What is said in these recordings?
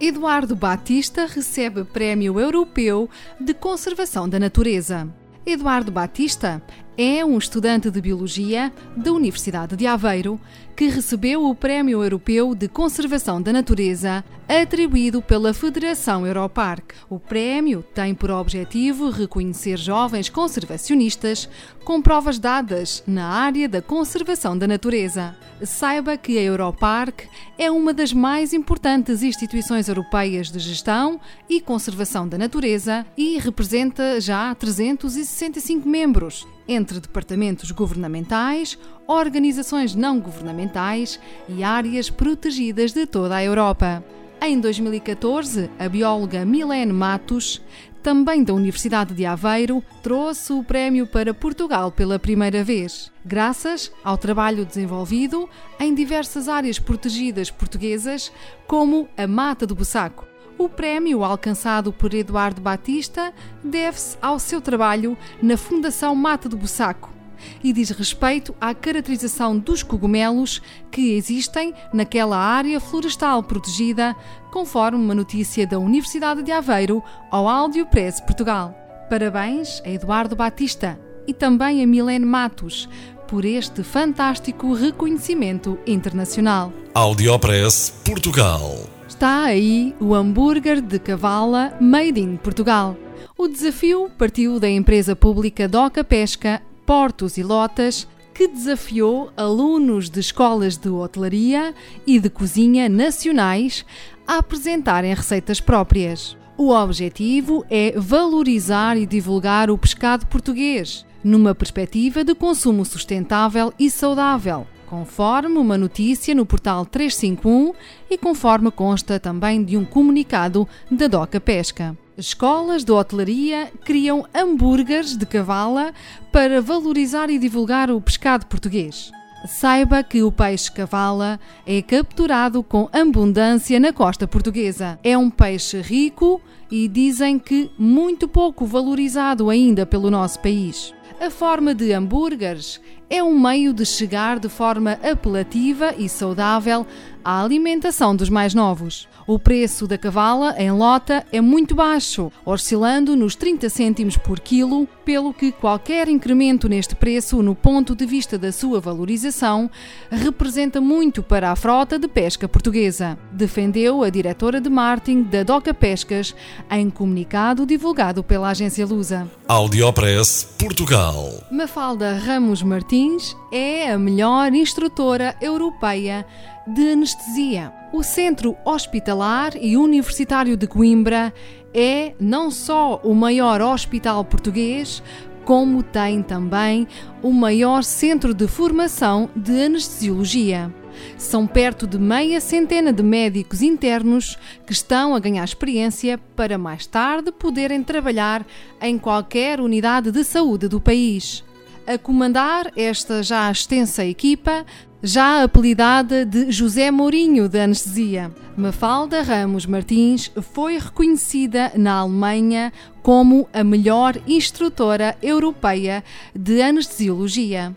Eduardo Batista recebe Prémio Europeu de Conservação da Natureza. Eduardo Batista é um estudante de Biologia da Universidade de Aveiro que recebeu o Prémio Europeu de Conservação da Natureza atribuído pela Federação Europark. O prémio tem por objetivo reconhecer jovens conservacionistas com provas dadas na área da conservação da natureza. Saiba que a Europark é uma das mais importantes instituições europeias de gestão e conservação da natureza e representa já 365 membros entre departamentos governamentais, organizações não governamentais e áreas protegidas de toda a Europa. Em 2014, a bióloga Milene Matos, também da Universidade de Aveiro, trouxe o prémio para Portugal pela primeira vez, graças ao trabalho desenvolvido em diversas áreas protegidas portuguesas, como a Mata do Bussaco. O prémio alcançado por Eduardo Batista deve-se ao seu trabalho na Fundação Mata do Bussaco e diz respeito à caracterização dos cogumelos que existem naquela área florestal protegida, conforme uma notícia da Universidade de Aveiro ao Áudio Press Portugal. Parabéns a Eduardo Batista e também a Milene Matos por este fantástico reconhecimento internacional. Audiopress Portugal. Está aí o hambúrguer de cavala Made in Portugal. O desafio partiu da empresa pública Doca Pesca, Portos e Lotas, que desafiou alunos de escolas de hotelaria e de cozinha nacionais a apresentarem receitas próprias. O objetivo é valorizar e divulgar o pescado português, numa perspectiva de consumo sustentável e saudável conforme uma notícia no portal 351 e conforme consta também de um comunicado da Doca Pesca. Escolas de hotelaria criam hambúrgueres de cavala para valorizar e divulgar o pescado português. Saiba que o peixe cavala é capturado com abundância na costa portuguesa. É um peixe rico e dizem que muito pouco valorizado ainda pelo nosso país. A forma de hambúrgueres é um meio de chegar de forma apelativa e saudável à alimentação dos mais novos. O preço da cavala em lota é muito baixo, oscilando nos 30 cêntimos por quilo, pelo que qualquer incremento neste preço, no ponto de vista da sua valorização, representa muito para a frota de pesca portuguesa, defendeu a diretora de marketing da Doca Pescas em comunicado divulgado pela agência Lusa. Audiopress Portugal. Mafalda Ramos Martins é a melhor instrutora europeia de anestesia. O Centro Hospitalar e Universitário de Coimbra é não só o maior hospital português, como tem também o maior centro de formação de anestesiologia. São perto de meia centena de médicos internos que estão a ganhar experiência para mais tarde poderem trabalhar em qualquer unidade de saúde do país. A comandar esta já extensa equipa já apelidada de José Mourinho da Anestesia. Mafalda Ramos Martins foi reconhecida na Alemanha como a melhor instrutora europeia de anestesiologia.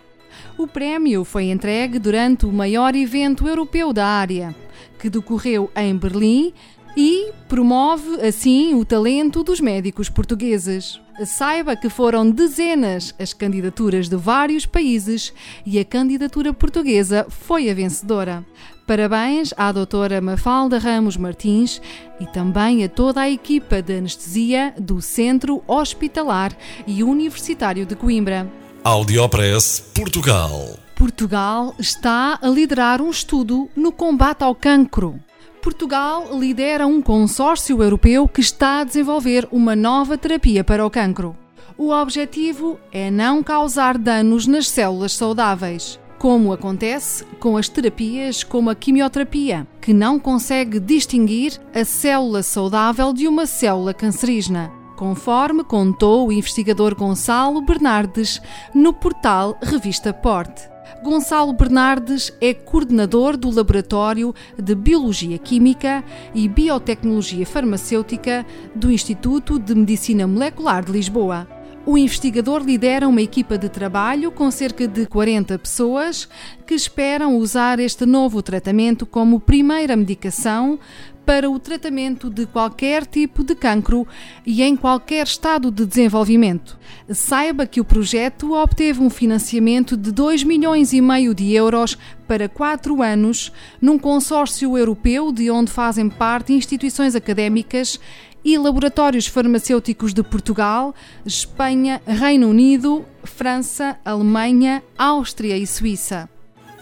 O prémio foi entregue durante o maior evento europeu da área, que decorreu em Berlim e promove assim o talento dos médicos portugueses. Saiba que foram dezenas as candidaturas de vários países e a candidatura portuguesa foi a vencedora. Parabéns à doutora Mafalda Ramos Martins e também a toda a equipa de anestesia do Centro Hospitalar e Universitário de Coimbra. Audiopress Portugal. Portugal está a liderar um estudo no combate ao cancro. Portugal lidera um consórcio europeu que está a desenvolver uma nova terapia para o cancro. O objetivo é não causar danos nas células saudáveis. como acontece com as terapias como a quimioterapia, que não consegue distinguir a célula saudável de uma célula cancerígena, conforme contou o investigador Gonçalo Bernardes no portal Revista Porte. Gonçalo Bernardes é coordenador do Laboratório de Biologia Química e Biotecnologia Farmacêutica do Instituto de Medicina Molecular de Lisboa. O investigador lidera uma equipa de trabalho com cerca de 40 pessoas que esperam usar este novo tratamento como primeira medicação para o tratamento de qualquer tipo de cancro e em qualquer estado de desenvolvimento. Saiba que o projeto obteve um financiamento de 2 milhões e meio de euros para quatro anos num consórcio europeu de onde fazem parte instituições académicas e laboratórios farmacêuticos de Portugal, Espanha, Reino Unido, França, Alemanha, Áustria e Suíça.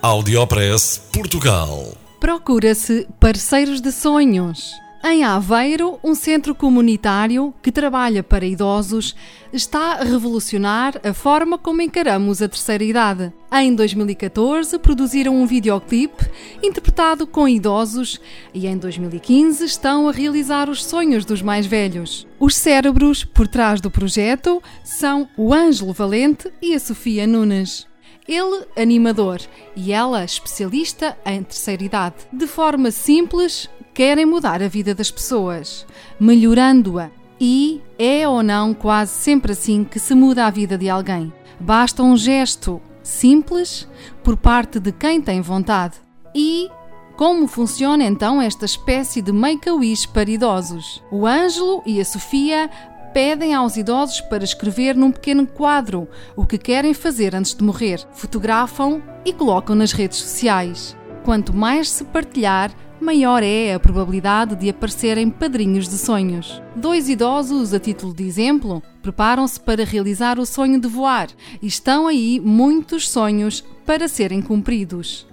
Audiopress Portugal. Procura-se parceiros de sonhos. Em Aveiro, um centro comunitário que trabalha para idosos está a revolucionar a forma como encaramos a terceira idade. Em 2014, produziram um videoclipe interpretado com idosos e em 2015 estão a realizar os sonhos dos mais velhos. Os cérebros por trás do projeto são o Ângelo Valente e a Sofia Nunes. Ele, animador, e ela, especialista em terceira idade. De forma simples, querem mudar a vida das pessoas, melhorando-a. E é ou não quase sempre assim que se muda a vida de alguém. Basta um gesto simples por parte de quem tem vontade. E como funciona então esta espécie de make-a-wish para idosos? O Ângelo e a Sofia pedem aos idosos para escrever num pequeno quadro o que querem fazer antes de morrer. Fotografam e colocam nas redes sociais. Quanto mais se partilhar, maior é a probabilidade de aparecerem padrinhos de sonhos. Dois idosos, a título de exemplo, preparam-se para realizar o sonho de voar e estão aí muitos sonhos para serem cumpridos.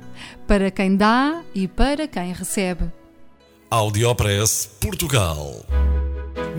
Para quem dá e para quem recebe. Audiopress Portugal